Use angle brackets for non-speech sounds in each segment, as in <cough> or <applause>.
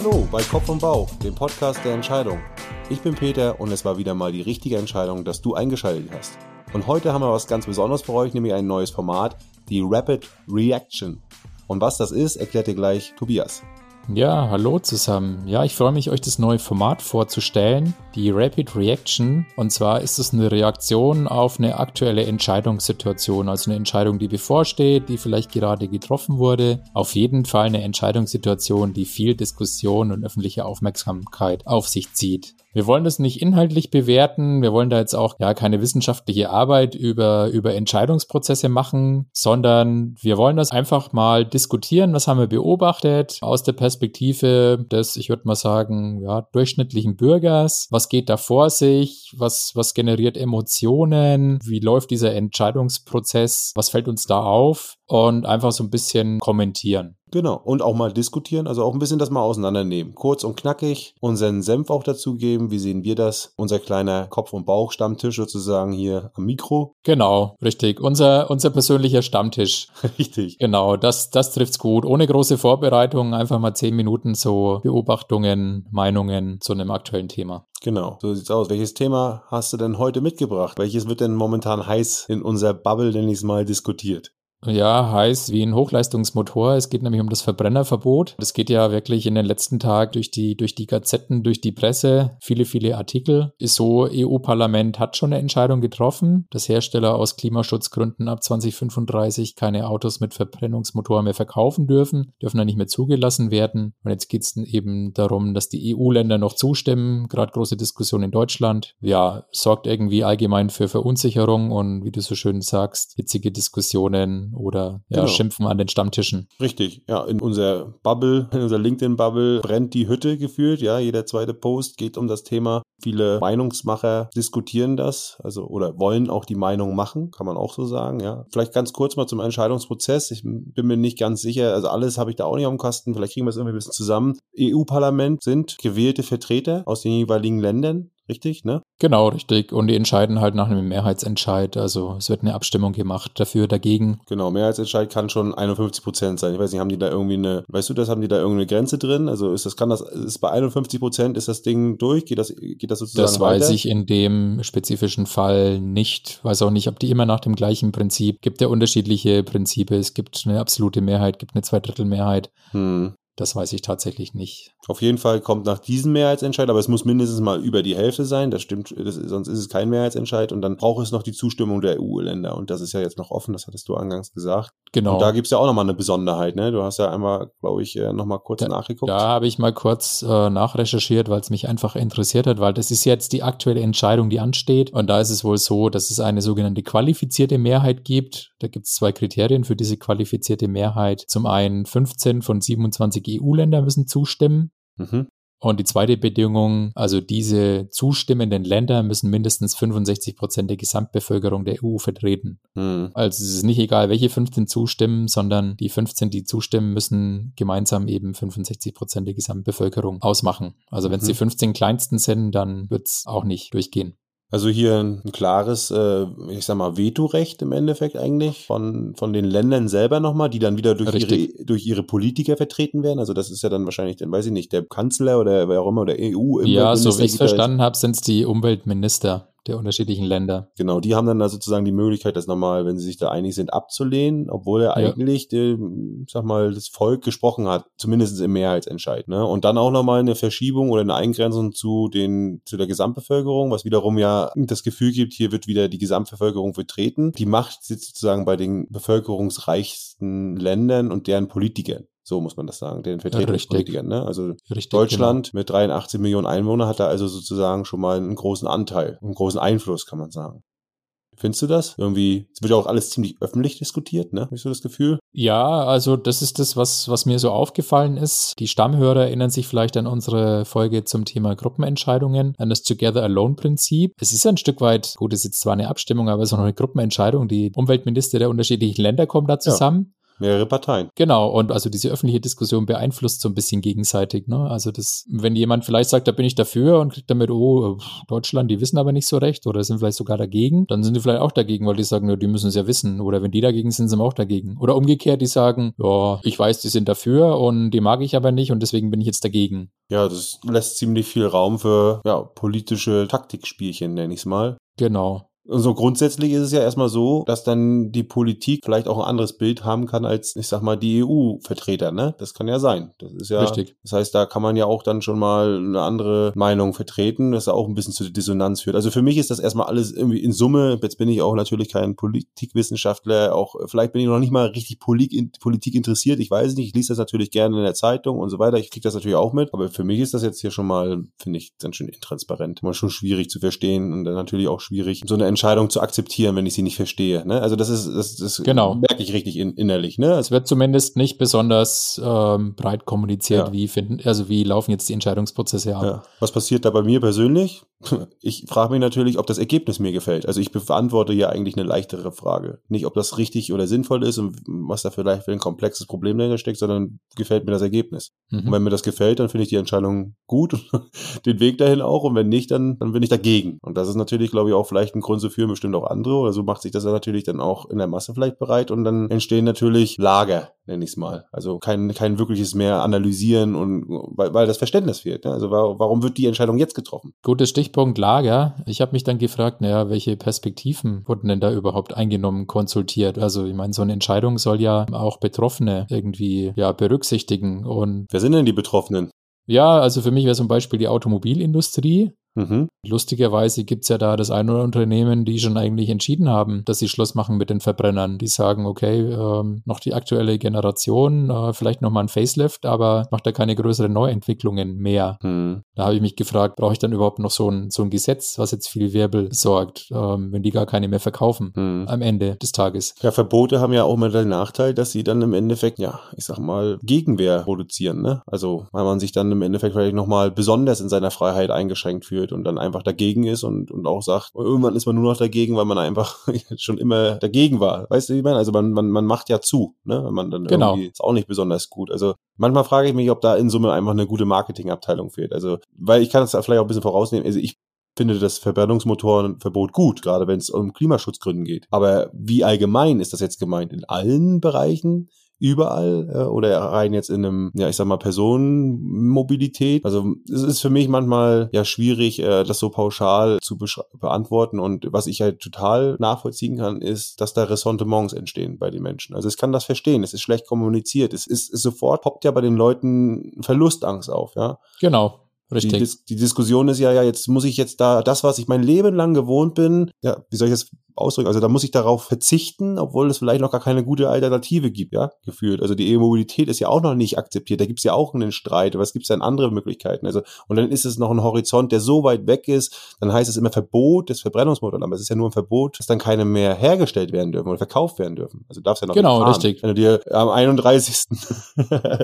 Hallo bei Kopf und Bauch, dem Podcast der Entscheidung. Ich bin Peter und es war wieder mal die richtige Entscheidung, dass du eingeschaltet hast. Und heute haben wir was ganz Besonderes für euch, nämlich ein neues Format, die Rapid Reaction. Und was das ist, erklärt dir gleich Tobias. Ja, hallo zusammen. Ja, ich freue mich, euch das neue Format vorzustellen, die Rapid Reaction. Und zwar ist es eine Reaktion auf eine aktuelle Entscheidungssituation, also eine Entscheidung, die bevorsteht, die vielleicht gerade getroffen wurde. Auf jeden Fall eine Entscheidungssituation, die viel Diskussion und öffentliche Aufmerksamkeit auf sich zieht. Wir wollen das nicht inhaltlich bewerten. Wir wollen da jetzt auch ja keine wissenschaftliche Arbeit über, über Entscheidungsprozesse machen, sondern wir wollen das einfach mal diskutieren. Was haben wir beobachtet aus der Perspektive des, ich würde mal sagen, ja, durchschnittlichen Bürgers? Was geht da vor sich? Was, was generiert Emotionen? Wie läuft dieser Entscheidungsprozess? Was fällt uns da auf? Und einfach so ein bisschen kommentieren. Genau. Und auch mal diskutieren, also auch ein bisschen das mal auseinandernehmen. Kurz und knackig, unseren Senf auch dazugeben. Wie sehen wir das? Unser kleiner Kopf- und Bauch-Stammtisch sozusagen hier am Mikro. Genau, richtig. Unser, unser persönlicher Stammtisch. <laughs> Richtig. Genau, das, das trifft's gut. Ohne große Vorbereitung, einfach mal zehn Minuten so Beobachtungen, Meinungen zu einem aktuellen Thema. Genau, so sieht's aus. Welches Thema hast du denn heute mitgebracht? Welches wird denn momentan heiß in unserer Bubble, nenne ich es mal, diskutiert? Ja, heiß wie ein Hochleistungsmotor. Es geht nämlich um das Verbrennerverbot. Das geht ja wirklich in den letzten Tagen durch die, durch die Gazetten, durch die Presse. Viele, viele Artikel. Ist so, EU-Parlament hat schon eine Entscheidung getroffen, dass Hersteller aus Klimaschutzgründen ab 2035 keine Autos mit Verbrennungsmotor mehr verkaufen dürfen, dürfen dann nicht mehr zugelassen werden. Und jetzt geht es eben darum, dass die EU-Länder noch zustimmen. Gerade große Diskussion in Deutschland. Ja, sorgt irgendwie allgemein für Verunsicherung und wie du so schön sagst, hitzige Diskussionen oder ja, genau. schimpfen an den Stammtischen. Richtig, ja, in unserer Bubble, <laughs> in unserer LinkedIn-Bubble brennt die Hütte gefühlt, ja, jeder zweite Post geht um das Thema. Viele Meinungsmacher diskutieren das, also oder wollen auch die Meinung machen, kann man auch so sagen, ja. Vielleicht ganz kurz mal zum Entscheidungsprozess. Ich bin mir nicht ganz sicher, also alles habe ich da auch nicht auf dem Kasten, vielleicht kriegen wir es irgendwie ein bisschen zusammen. EU-Parlament sind gewählte Vertreter aus den jeweiligen Ländern richtig, ne? Genau, richtig. Und die entscheiden halt nach einem Mehrheitsentscheid. Also es wird eine Abstimmung gemacht dafür, dagegen. Genau, Mehrheitsentscheid kann schon 51 Prozent sein. Ich weiß nicht, haben die da irgendwie eine, weißt du das, haben die da irgendeine Grenze drin? Also ist das, kann das, ist bei 51 Prozent ist das Ding durch? Geht das, geht das sozusagen Das weiter? weiß ich in dem spezifischen Fall nicht. Weiß auch nicht, ob die immer nach dem gleichen Prinzip, gibt ja unterschiedliche Prinzipe. Es gibt eine absolute Mehrheit, gibt eine Zweidrittelmehrheit. Hm. Das weiß ich tatsächlich nicht. Auf jeden Fall kommt nach diesem Mehrheitsentscheid, aber es muss mindestens mal über die Hälfte sein. Das stimmt, das, sonst ist es kein Mehrheitsentscheid. Und dann braucht es noch die Zustimmung der EU-Länder. Und das ist ja jetzt noch offen, das hattest du angangs gesagt. Genau. Und da gibt es ja auch nochmal eine Besonderheit. Ne? Du hast ja einmal, glaube ich, äh, nochmal kurz da, nachgeguckt. Da habe ich mal kurz äh, nachrecherchiert, weil es mich einfach interessiert hat, weil das ist jetzt die aktuelle Entscheidung, die ansteht. Und da ist es wohl so, dass es eine sogenannte qualifizierte Mehrheit gibt. Da gibt es zwei Kriterien für diese qualifizierte Mehrheit. Zum einen 15 von 27 EU-Ländern müssen zustimmen. Mhm. Und die zweite Bedingung, also diese zustimmenden Länder müssen mindestens 65 Prozent der Gesamtbevölkerung der EU vertreten. Mhm. Also es ist nicht egal, welche 15 zustimmen, sondern die 15, die zustimmen, müssen gemeinsam eben 65 Prozent der Gesamtbevölkerung ausmachen. Also wenn es mhm. die 15 kleinsten sind, dann wird es auch nicht durchgehen. Also hier ein klares, äh, ich sag mal, Vetorecht im Endeffekt eigentlich von, von den Ländern selber nochmal, die dann wieder durch ihre, durch ihre Politiker vertreten werden. Also das ist ja dann wahrscheinlich, dann weiß ich nicht, der Kanzler oder wer auch immer, der EU. Ja, so wie ich es verstanden habe, sind es die Umweltminister der unterschiedlichen Länder. Genau, die haben dann da sozusagen die Möglichkeit, das nochmal, wenn sie sich da einig sind, abzulehnen, obwohl er ja. eigentlich, äh, sag mal, das Volk gesprochen hat, zumindest im Mehrheitsentscheid. Ne? Und dann auch nochmal eine Verschiebung oder eine Eingrenzung zu den, zu der Gesamtbevölkerung, was wiederum ja das Gefühl gibt, hier wird wieder die Gesamtbevölkerung vertreten. Die Macht sitzt sozusagen bei den bevölkerungsreichsten Ländern und deren Politikern. So muss man das sagen, den Vertretungspolitikern. Ne? Also Richtig, Deutschland genau. mit 83 Millionen Einwohnern hat da also sozusagen schon mal einen großen Anteil, einen großen Einfluss, kann man sagen. Findest du das? Irgendwie, es wird ja auch alles ziemlich öffentlich diskutiert, ne? Hast du das Gefühl? Ja, also das ist das, was, was mir so aufgefallen ist. Die Stammhörer erinnern sich vielleicht an unsere Folge zum Thema Gruppenentscheidungen, an das Together Alone Prinzip. Es ist ein Stück weit, gut, es ist jetzt zwar eine Abstimmung, aber es ist noch eine Gruppenentscheidung. Die Umweltminister der unterschiedlichen Länder kommen da zusammen. Ja mehrere Parteien. Genau, und also diese öffentliche Diskussion beeinflusst so ein bisschen gegenseitig. Ne? Also das, wenn jemand vielleicht sagt, da bin ich dafür und kriegt damit, oh, Deutschland, die wissen aber nicht so recht oder sind vielleicht sogar dagegen, dann sind die vielleicht auch dagegen, weil die sagen, ja, die müssen es ja wissen. Oder wenn die dagegen sind, sind sie auch dagegen. Oder umgekehrt, die sagen, ja, ich weiß, die sind dafür und die mag ich aber nicht und deswegen bin ich jetzt dagegen. Ja, das lässt ziemlich viel Raum für ja, politische Taktikspielchen, nenne ich es mal. Genau. Und so grundsätzlich ist es ja erstmal so, dass dann die Politik vielleicht auch ein anderes Bild haben kann als, ich sag mal, die EU-Vertreter, ne? Das kann ja sein. Das ist ja. Richtig. Das heißt, da kann man ja auch dann schon mal eine andere Meinung vertreten, das auch ein bisschen zu Dissonanz führt. Also für mich ist das erstmal alles irgendwie in Summe. Jetzt bin ich auch natürlich kein Politikwissenschaftler, auch vielleicht bin ich noch nicht mal richtig Politik interessiert. Ich weiß nicht, ich lese das natürlich gerne in der Zeitung und so weiter. Ich kriege das natürlich auch mit. Aber für mich ist das jetzt hier schon mal, finde ich, ganz schön intransparent. Mal schon schwierig zu verstehen und dann natürlich auch schwierig, so eine Entscheidung zu akzeptieren, wenn ich sie nicht verstehe. Ne? Also das ist, das, das genau. merke ich richtig in, innerlich. Ne? Es wird zumindest nicht besonders ähm, breit kommuniziert, ja. wie finden, also wie laufen jetzt die Entscheidungsprozesse ab. Ja. Was passiert da bei mir persönlich? <laughs> Ich frage mich natürlich, ob das Ergebnis mir gefällt. Also ich beantworte ja eigentlich eine leichtere Frage. Nicht, ob das richtig oder sinnvoll ist und was da vielleicht für ein komplexes Problem dahinter steckt, sondern gefällt mir das Ergebnis. Mhm. Und wenn mir das gefällt, dann finde ich die Entscheidung gut, <laughs> den Weg dahin auch. Und wenn nicht, dann, dann bin ich dagegen. Und das ist natürlich, glaube ich, auch vielleicht ein Grund so führen bestimmt auch andere. Oder so macht sich das natürlich dann auch in der Masse vielleicht bereit. Und dann entstehen natürlich Lager, nenne ich es mal. Also kein, kein wirkliches mehr Analysieren und weil, weil das Verständnis fehlt. Ne? Also warum wird die Entscheidung jetzt getroffen? Gutes Stichpunkt Lager. Ich habe mich dann gefragt, naja, welche Perspektiven wurden denn da überhaupt eingenommen, konsultiert? Also ich meine, so eine Entscheidung soll ja auch Betroffene irgendwie ja berücksichtigen. Und Wer sind denn die Betroffenen? Ja, also für mich wäre zum Beispiel die Automobilindustrie. Mhm. Lustigerweise gibt es ja da das ein oder andere Unternehmen, die schon eigentlich entschieden haben, dass sie Schluss machen mit den Verbrennern. Die sagen, okay, ähm, noch die aktuelle Generation, äh, vielleicht nochmal ein Facelift, aber macht da keine größeren Neuentwicklungen mehr. Mhm. Da habe ich mich gefragt, brauche ich dann überhaupt noch so ein, so ein Gesetz, was jetzt viel Wirbel sorgt, ähm, wenn die gar keine mehr verkaufen mhm. am Ende des Tages. Ja, Verbote haben ja auch immer den Nachteil, dass sie dann im Endeffekt, ja, ich sag mal, Gegenwehr produzieren, ne? Also, weil man sich dann im Endeffekt vielleicht nochmal besonders in seiner Freiheit eingeschränkt fühlt fühlt und dann einfach dagegen ist und, und auch sagt, irgendwann ist man nur noch dagegen, weil man einfach <laughs> schon immer dagegen war. Weißt du, wie ich meine? Also man, man, man macht ja zu, ne? Man dann genau. irgendwie ist auch nicht besonders gut. Also manchmal frage ich mich, ob da in Summe einfach eine gute Marketingabteilung fehlt. Also, weil ich kann das vielleicht auch ein bisschen vorausnehmen. Also ich finde das Verbrennungsmotorenverbot gut, gerade wenn es um Klimaschutzgründen geht. Aber wie allgemein ist das jetzt gemeint? In allen Bereichen? Überall äh, oder rein jetzt in einem, ja, ich sag mal, Personenmobilität. Also es ist für mich manchmal ja schwierig, äh, das so pauschal zu beantworten. Und was ich halt total nachvollziehen kann, ist, dass da Ressentiments entstehen bei den Menschen. Also ich kann das verstehen, es ist schlecht kommuniziert. Es ist, ist sofort poppt ja bei den Leuten Verlustangst auf, ja. Genau. Richtig. Die, Dis die Diskussion ist ja, ja, jetzt muss ich jetzt da das, was ich mein Leben lang gewohnt bin, ja, wie soll ich das ausdrücken. Also da muss ich darauf verzichten, obwohl es vielleicht noch gar keine gute Alternative gibt, ja, gefühlt. Also die E-Mobilität ist ja auch noch nicht akzeptiert. Da gibt es ja auch einen Streit. Was gibt es denn andere Möglichkeiten? Also, und dann ist es noch ein Horizont, der so weit weg ist, dann heißt es immer Verbot des Verbrennungsmotors. Aber es ist ja nur ein Verbot, dass dann keine mehr hergestellt werden dürfen oder verkauft werden dürfen. Also darfst ja noch Genau, richtig. Wenn du dir am 31.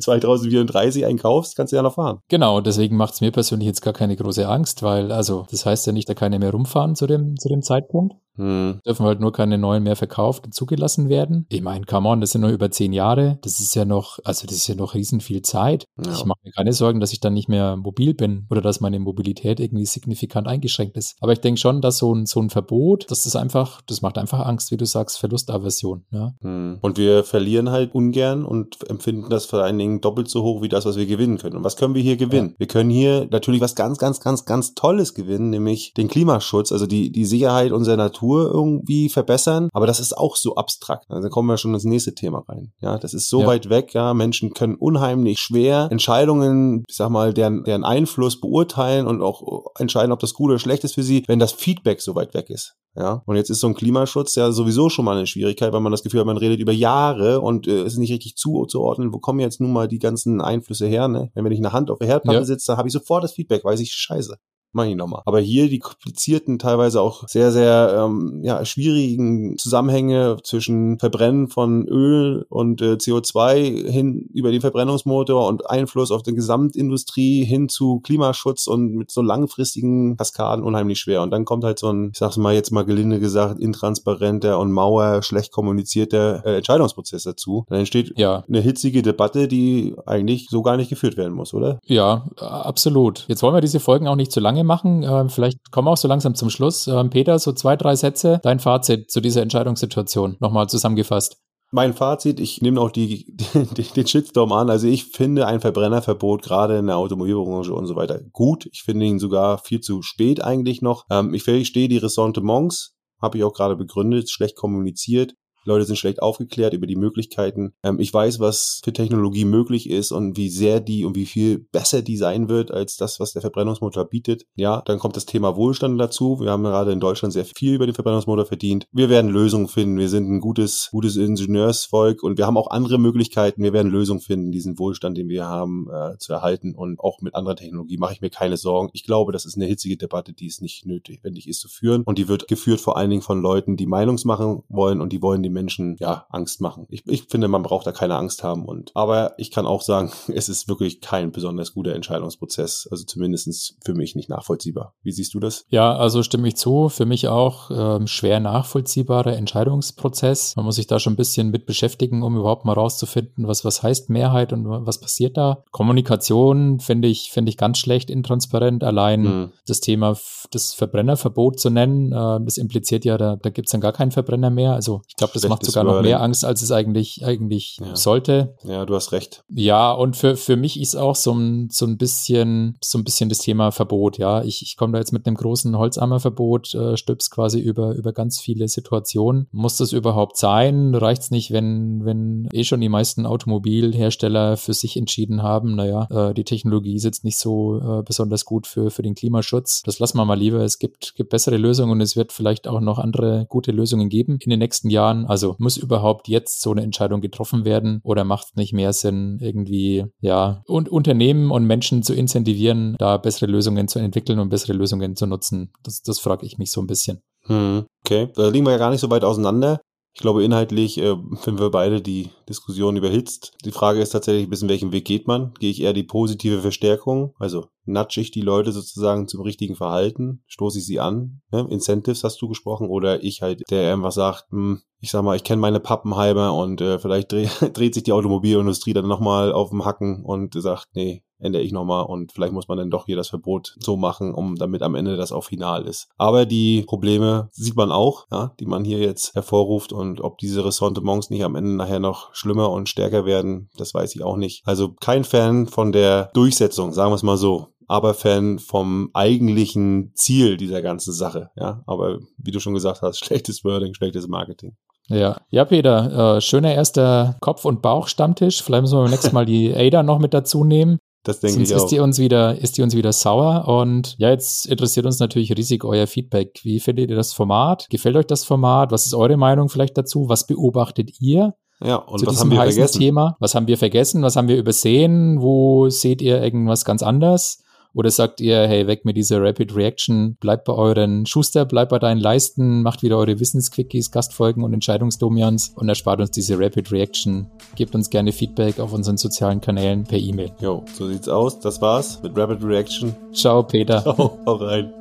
2034 <laughs> einkaufst, kannst du ja noch fahren. Genau, deswegen macht es mir persönlich jetzt gar keine große Angst, weil, also, das heißt ja nicht, da keine mehr rumfahren zu dem, zu dem Zeitpunkt. Hm. Dürfen halt nur keine neuen mehr verkauft und zugelassen werden. Ich meine, come on, das sind nur über zehn Jahre. Das ist ja noch, also das ist ja noch riesen viel Zeit. Ja. Ich mache mir keine Sorgen, dass ich dann nicht mehr mobil bin oder dass meine Mobilität irgendwie signifikant eingeschränkt ist. Aber ich denke schon, dass so ein, so ein Verbot, dass das einfach, das macht einfach Angst, wie du sagst, Verlustaversion. Ja? Hm. Und wir verlieren halt ungern und empfinden das vor allen Dingen doppelt so hoch wie das, was wir gewinnen können. Und was können wir hier gewinnen? Ja. Wir können hier natürlich was ganz, ganz, ganz, ganz Tolles gewinnen, nämlich den Klimaschutz, also die, die Sicherheit unserer Natur Natur irgendwie verbessern, aber das ist auch so abstrakt. Also kommen wir schon ins nächste Thema rein. Ja, das ist so ja. weit weg, ja, Menschen können unheimlich schwer Entscheidungen, ich sag mal, deren, deren Einfluss beurteilen und auch entscheiden, ob das gut oder schlecht ist für sie, wenn das Feedback so weit weg ist. Ja, und jetzt ist so ein Klimaschutz ja sowieso schon mal eine Schwierigkeit, weil man das Gefühl hat, man redet über Jahre und äh, ist nicht richtig zuzuordnen, wo kommen jetzt nun mal die ganzen Einflüsse her, ne? Wenn ich eine Hand auf der Herdplatte ja. sitze, dann habe ich sofort das Feedback, weiß ich, scheiße. Mach ich nochmal. Aber hier die komplizierten, teilweise auch sehr, sehr ähm, ja, schwierigen Zusammenhänge zwischen Verbrennen von Öl und äh, CO2 hin über den Verbrennungsmotor und Einfluss auf die Gesamtindustrie hin zu Klimaschutz und mit so langfristigen Kaskaden unheimlich schwer. Und dann kommt halt so ein, ich sag's mal jetzt mal gelinde gesagt, intransparenter und mauer, schlecht kommunizierter äh, Entscheidungsprozess dazu. Dann entsteht ja. eine hitzige Debatte, die eigentlich so gar nicht geführt werden muss, oder? Ja, absolut. Jetzt wollen wir diese Folgen auch nicht zu lange machen. Äh, vielleicht kommen wir auch so langsam zum Schluss. Äh, Peter, so zwei, drei Sätze. Dein Fazit zu dieser Entscheidungssituation. Nochmal zusammengefasst. Mein Fazit, ich nehme auch die, <laughs> die, den Shitstorm an. Also ich finde ein Verbrennerverbot gerade in der Automobilbranche und so weiter gut. Ich finde ihn sogar viel zu spät eigentlich noch. Ähm, ich verstehe die Ressentiments, habe ich auch gerade begründet, schlecht kommuniziert. Leute sind schlecht aufgeklärt über die Möglichkeiten. Ähm, ich weiß, was für Technologie möglich ist und wie sehr die und wie viel besser die sein wird als das, was der Verbrennungsmotor bietet. Ja, dann kommt das Thema Wohlstand dazu. Wir haben gerade in Deutschland sehr viel über den Verbrennungsmotor verdient. Wir werden Lösungen finden. Wir sind ein gutes, gutes Ingenieursvolk und wir haben auch andere Möglichkeiten. Wir werden Lösungen finden, diesen Wohlstand, den wir haben, äh, zu erhalten und auch mit anderer Technologie mache ich mir keine Sorgen. Ich glaube, das ist eine hitzige Debatte, die es nicht notwendig ist zu führen und die wird geführt vor allen Dingen von Leuten, die Meinungsmachen wollen und die wollen die Menschen ja Angst machen. Ich, ich finde, man braucht da keine Angst haben. Und aber ich kann auch sagen, <laughs> es ist wirklich kein besonders guter Entscheidungsprozess. Also zumindestens für mich nicht nachvollziehbar. Wie siehst du das? Ja, also stimme ich zu. Für mich auch ähm, schwer nachvollziehbarer Entscheidungsprozess. Man muss sich da schon ein bisschen mit beschäftigen, um überhaupt mal rauszufinden, was, was heißt Mehrheit und was passiert da. Kommunikation finde ich, finde ich ganz schlecht intransparent. Allein hm. das Thema das Verbrennerverbot zu nennen, äh, das impliziert ja, da, da gibt es dann gar keinen Verbrenner mehr. Also ich glaube, das macht sogar noch mehr Angst, als es eigentlich, eigentlich ja. sollte. Ja, du hast recht. Ja, und für, für mich ist auch so ein, so ein bisschen, so ein bisschen das Thema Verbot, ja. Ich, ich komme da jetzt mit einem großen Holzammerverbot, äh, stülps quasi über, über ganz viele Situationen. Muss das überhaupt sein? Reicht es nicht, wenn, wenn eh schon die meisten Automobilhersteller für sich entschieden haben, naja, äh, die Technologie sitzt nicht so äh, besonders gut für, für den Klimaschutz. Das lassen wir mal lieber. Es gibt, gibt bessere Lösungen und es wird vielleicht auch noch andere gute Lösungen geben in den nächsten Jahren. Also muss überhaupt jetzt so eine Entscheidung getroffen werden oder macht es nicht mehr Sinn, irgendwie, ja, und Unternehmen und Menschen zu incentivieren, da bessere Lösungen zu entwickeln und bessere Lösungen zu nutzen? Das, das frage ich mich so ein bisschen. Hm, okay, da liegen wir ja gar nicht so weit auseinander. Ich glaube, inhaltlich äh, finden wir beide die Diskussion überhitzt. Die Frage ist tatsächlich, bis in welchem Weg geht man? Gehe ich eher die positive Verstärkung, also nudge ich die Leute sozusagen zum richtigen Verhalten, stoße ich sie an, ne? Incentives hast du gesprochen, oder ich halt, der einfach sagt, hm, ich sag mal, ich kenne meine Pappenheimer und äh, vielleicht dreh, <laughs> dreht sich die Automobilindustrie dann nochmal auf dem Hacken und sagt, nee, ändere ich nochmal und vielleicht muss man dann doch hier das Verbot so machen, um damit am Ende das auch final ist. Aber die Probleme sieht man auch, ja, die man hier jetzt hervorruft und ob diese Ressentiments nicht am Ende nachher noch schlimmer und stärker werden, das weiß ich auch nicht. Also kein Fan von der Durchsetzung, sagen wir es mal so aber Fan vom eigentlichen Ziel dieser ganzen Sache. Ja, aber wie du schon gesagt hast, <laughs> schlechtes Wording, schlechtes Marketing. Ja, ja, Peter, äh, schöner erster Kopf- und Bauch-Stammtisch. Vielleicht müssen wir beim nächsten Mal die <laughs> Ada noch mit dazu nehmen. Das denke Sonst ich auch. Ist die, uns wieder, ist die uns wieder sauer. Und ja, jetzt interessiert uns natürlich riesig euer Feedback. Wie findet ihr das Format? Gefällt euch das Format? Was ist eure Meinung vielleicht dazu? Was beobachtet ihr? Ja, und was haben wir vergessen? Thema? Was haben wir vergessen? Was haben wir übersehen? Wo seht ihr irgendwas ganz anders? Oder sagt ihr, hey, weg mit dieser Rapid Reaction, bleibt bei euren Schuster, bleibt bei deinen Leisten, macht wieder eure Wissensquickies, Gastfolgen und Entscheidungsdomians und erspart uns diese Rapid Reaction. Gebt uns gerne Feedback auf unseren sozialen Kanälen per E-Mail. Jo, so sieht's aus. Das war's mit Rapid Reaction. Ciao, Peter. Ciao, hau rein.